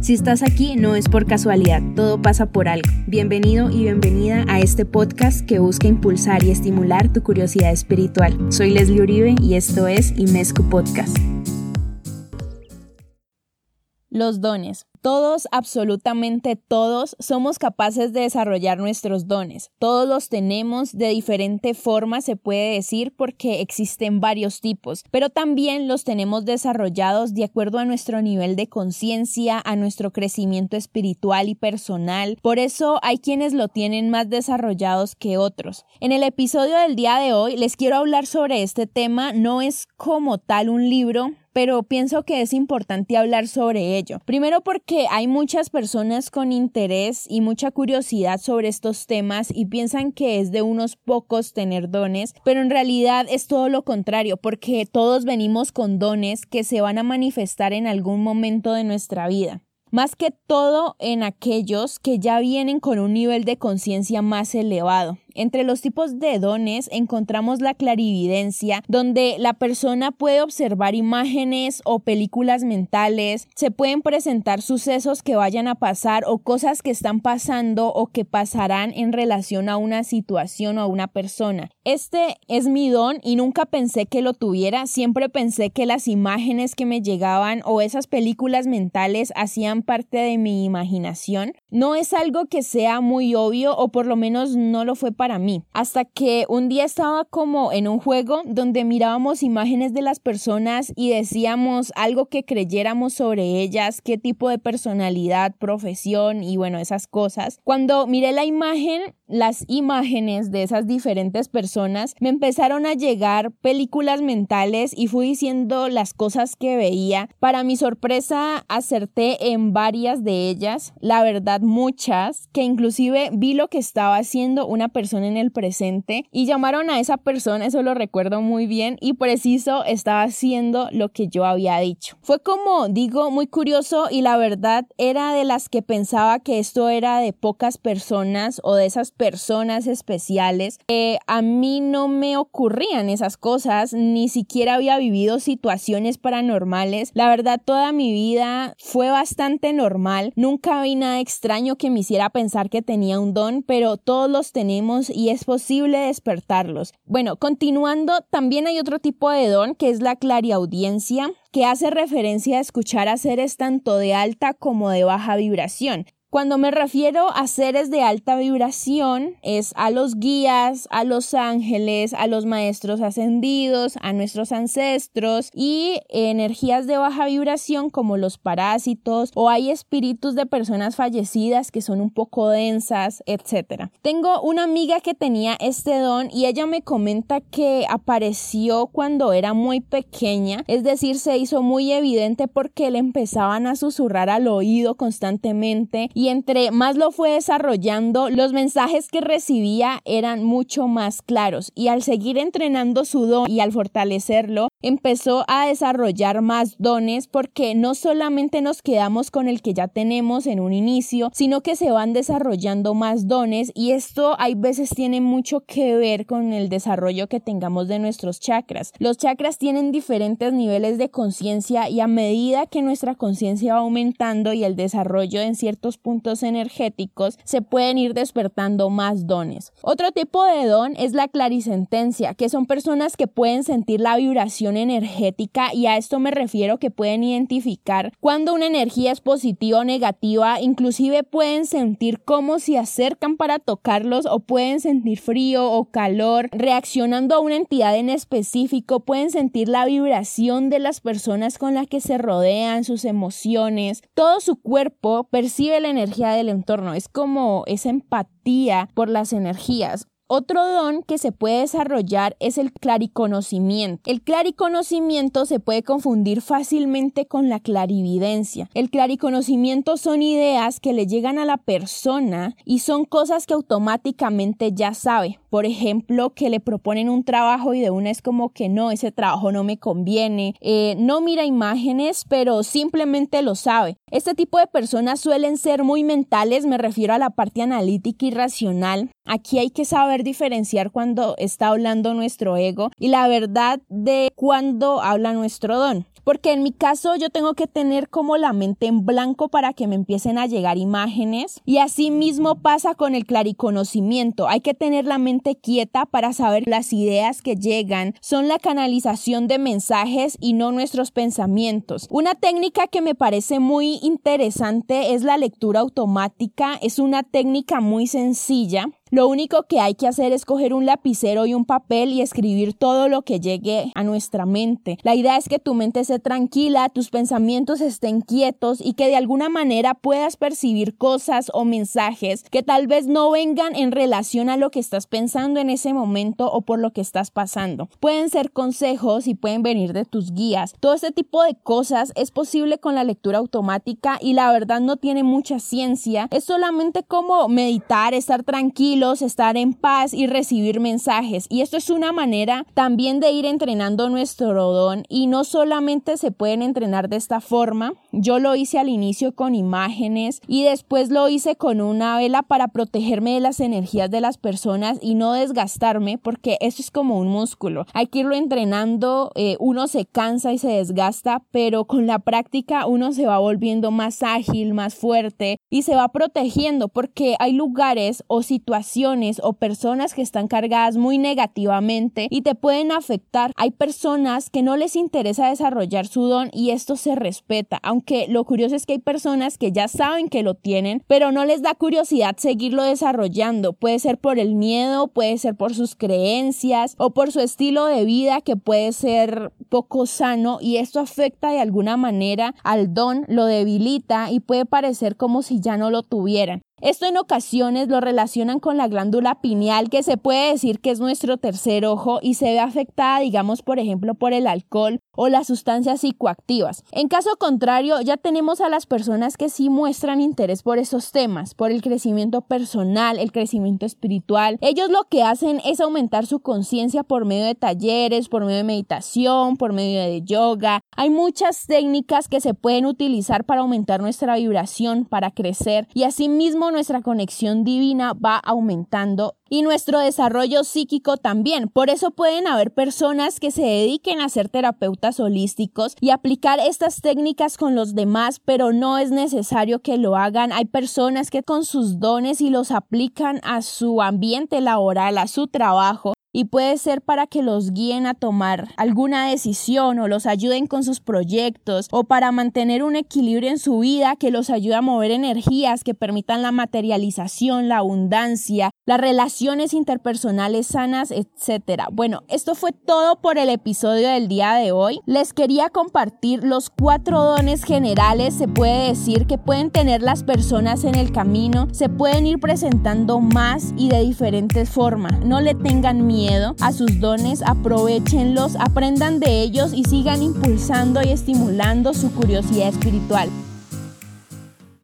Si estás aquí no es por casualidad, todo pasa por algo. Bienvenido y bienvenida a este podcast que busca impulsar y estimular tu curiosidad espiritual. Soy Leslie Uribe y esto es Imesco Podcast. Los dones. Todos, absolutamente todos, somos capaces de desarrollar nuestros dones. Todos los tenemos de diferente forma, se puede decir, porque existen varios tipos, pero también los tenemos desarrollados de acuerdo a nuestro nivel de conciencia, a nuestro crecimiento espiritual y personal. Por eso hay quienes lo tienen más desarrollados que otros. En el episodio del día de hoy les quiero hablar sobre este tema. No es como tal un libro, pero pienso que es importante hablar sobre ello. Primero porque hay muchas personas con interés y mucha curiosidad sobre estos temas y piensan que es de unos pocos tener dones, pero en realidad es todo lo contrario, porque todos venimos con dones que se van a manifestar en algún momento de nuestra vida más que todo en aquellos que ya vienen con un nivel de conciencia más elevado. Entre los tipos de dones encontramos la clarividencia, donde la persona puede observar imágenes o películas mentales, se pueden presentar sucesos que vayan a pasar o cosas que están pasando o que pasarán en relación a una situación o a una persona. Este es mi don y nunca pensé que lo tuviera, siempre pensé que las imágenes que me llegaban o esas películas mentales hacían parte de mi imaginación. No es algo que sea muy obvio o por lo menos no lo fue Hasta que un día estaba como en un juego donde mirábamos imágenes de las personas y decíamos algo que creyéramos sobre ellas, qué tipo de personalidad, profesión y bueno, esas cosas. Cuando miré la imagen, las imágenes de esas diferentes personas, me empezaron a llegar películas mentales y fui diciendo las cosas que veía. Para mi sorpresa, acerté en varias de ellas, la verdad muchas, que inclusive vi lo que estaba haciendo una persona en el presente y llamaron a esa persona, eso lo recuerdo muy bien, y preciso estaba haciendo lo que yo había dicho. Fue como digo, muy curioso y la verdad era de las que pensaba que esto era de pocas personas o de esas personas especiales. a mí no me ocurrían esas cosas, ni siquiera había vivido situaciones paranormales. La verdad, toda mi vida fue bastante normal. Nunca vi nada extraño que me hiciera pensar que tenía un don, pero todos los tenemos y es posible despertarlos. Bueno, continuando, también hay otro tipo de don que es la clariaudiencia, que hace referencia a escuchar a seres tanto de alta como de baja vibración. Cuando me refiero a seres de alta vibración, es a los guías, a los ángeles, a los maestros ascendidos, a nuestros ancestros y energías de baja vibración como los parásitos o hay espíritus de personas fallecidas que son un poco densas, etc. Tengo una amiga que tenía este don y ella me comenta que apareció cuando era muy pequeña, es decir, se hizo muy evidente porque le empezaban a susurrar al oído constantemente y entre más lo fue desarrollando, los mensajes que recibía eran mucho más claros. Y al seguir entrenando su don y al fortalecerlo, empezó a desarrollar más dones porque no solamente nos quedamos con el que ya tenemos en un inicio, sino que se van desarrollando más dones y esto hay veces tiene mucho que ver con el desarrollo que tengamos de nuestros chakras. Los chakras tienen diferentes niveles de conciencia y a medida que nuestra conciencia va aumentando y el desarrollo en ciertos puntos energéticos, se pueden ir despertando más dones. Otro tipo de don es la clarisentencia, que son personas que pueden sentir la vibración energética y a esto me refiero que pueden identificar cuando una energía es positiva o negativa, inclusive pueden sentir cómo se acercan para tocarlos o pueden sentir frío o calor, reaccionando a una entidad en específico, pueden sentir la vibración de las personas con las que se rodean, sus emociones, todo su cuerpo percibe la energía del entorno, es como esa empatía por las energías. Otro don que se puede desarrollar es el clariconocimiento. El clariconocimiento se puede confundir fácilmente con la clarividencia. El clariconocimiento son ideas que le llegan a la persona y son cosas que automáticamente ya sabe. Por ejemplo, que le proponen un trabajo y de una es como que no, ese trabajo no me conviene. Eh, no mira imágenes, pero simplemente lo sabe. Este tipo de personas suelen ser muy mentales, me refiero a la parte analítica y racional. Aquí hay que saber diferenciar cuando está hablando nuestro ego y la verdad de cuando habla nuestro don. Porque en mi caso yo tengo que tener como la mente en blanco para que me empiecen a llegar imágenes y así mismo pasa con el clariconocimiento. Hay que tener la mente quieta para saber las ideas que llegan son la canalización de mensajes y no nuestros pensamientos. Una técnica que me parece muy interesante es la lectura automática. Es una técnica muy sencilla lo único que hay que hacer es coger un lapicero y un papel y escribir todo lo que llegue a nuestra mente. La idea es que tu mente esté tranquila, tus pensamientos estén quietos y que de alguna manera puedas percibir cosas o mensajes que tal vez no vengan en relación a lo que estás pensando en ese momento o por lo que estás pasando. Pueden ser consejos y pueden venir de tus guías. Todo este tipo de cosas es posible con la lectura automática y la verdad no tiene mucha ciencia. Es solamente como meditar, estar tranquilo estar en paz y recibir mensajes. Y esto es una manera también de ir entrenando nuestro don y no solamente se pueden entrenar de esta forma. Yo lo hice al inicio con imágenes y después lo hice con una vela para protegerme de las energías de las personas y no desgastarme porque eso es como un músculo. Hay que irlo entrenando, eh, uno se cansa y se desgasta, pero con la práctica uno se va volviendo más ágil, más fuerte y se va protegiendo porque hay lugares o situaciones o personas que están cargadas muy negativamente y te pueden afectar. Hay personas que no les interesa desarrollar su don y esto se respeta, lo curioso es que hay personas que ya saben que lo tienen, pero no les da curiosidad seguirlo desarrollando. Puede ser por el miedo, puede ser por sus creencias o por su estilo de vida que puede ser poco sano y esto afecta de alguna manera al don, lo debilita y puede parecer como si ya no lo tuvieran. Esto en ocasiones lo relacionan con la glándula pineal, que se puede decir que es nuestro tercer ojo y se ve afectada, digamos, por ejemplo, por el alcohol o las sustancias psicoactivas. En caso contrario, ya tenemos a las personas que sí muestran interés por esos temas, por el crecimiento personal, el crecimiento espiritual. Ellos lo que hacen es aumentar su conciencia por medio de talleres, por medio de meditación, por medio de yoga. Hay muchas técnicas que se pueden utilizar para aumentar nuestra vibración, para crecer y asimismo nuestra conexión divina va aumentando y nuestro desarrollo psíquico también. Por eso pueden haber personas que se dediquen a ser terapeutas holísticos y aplicar estas técnicas con los demás, pero no es necesario que lo hagan. Hay personas que con sus dones y los aplican a su ambiente laboral, a su trabajo, y puede ser para que los guíen a tomar alguna decisión o los ayuden con sus proyectos o para mantener un equilibrio en su vida que los ayude a mover energías que permitan la materialización, la abundancia, las relaciones interpersonales sanas, etc. Bueno, esto fue todo por el episodio del día de hoy. Les quería compartir los cuatro dones generales, se puede decir, que pueden tener las personas en el camino, se pueden ir presentando más y de diferentes formas. No le tengan a sus dones, aprovechenlos, aprendan de ellos y sigan impulsando y estimulando su curiosidad espiritual.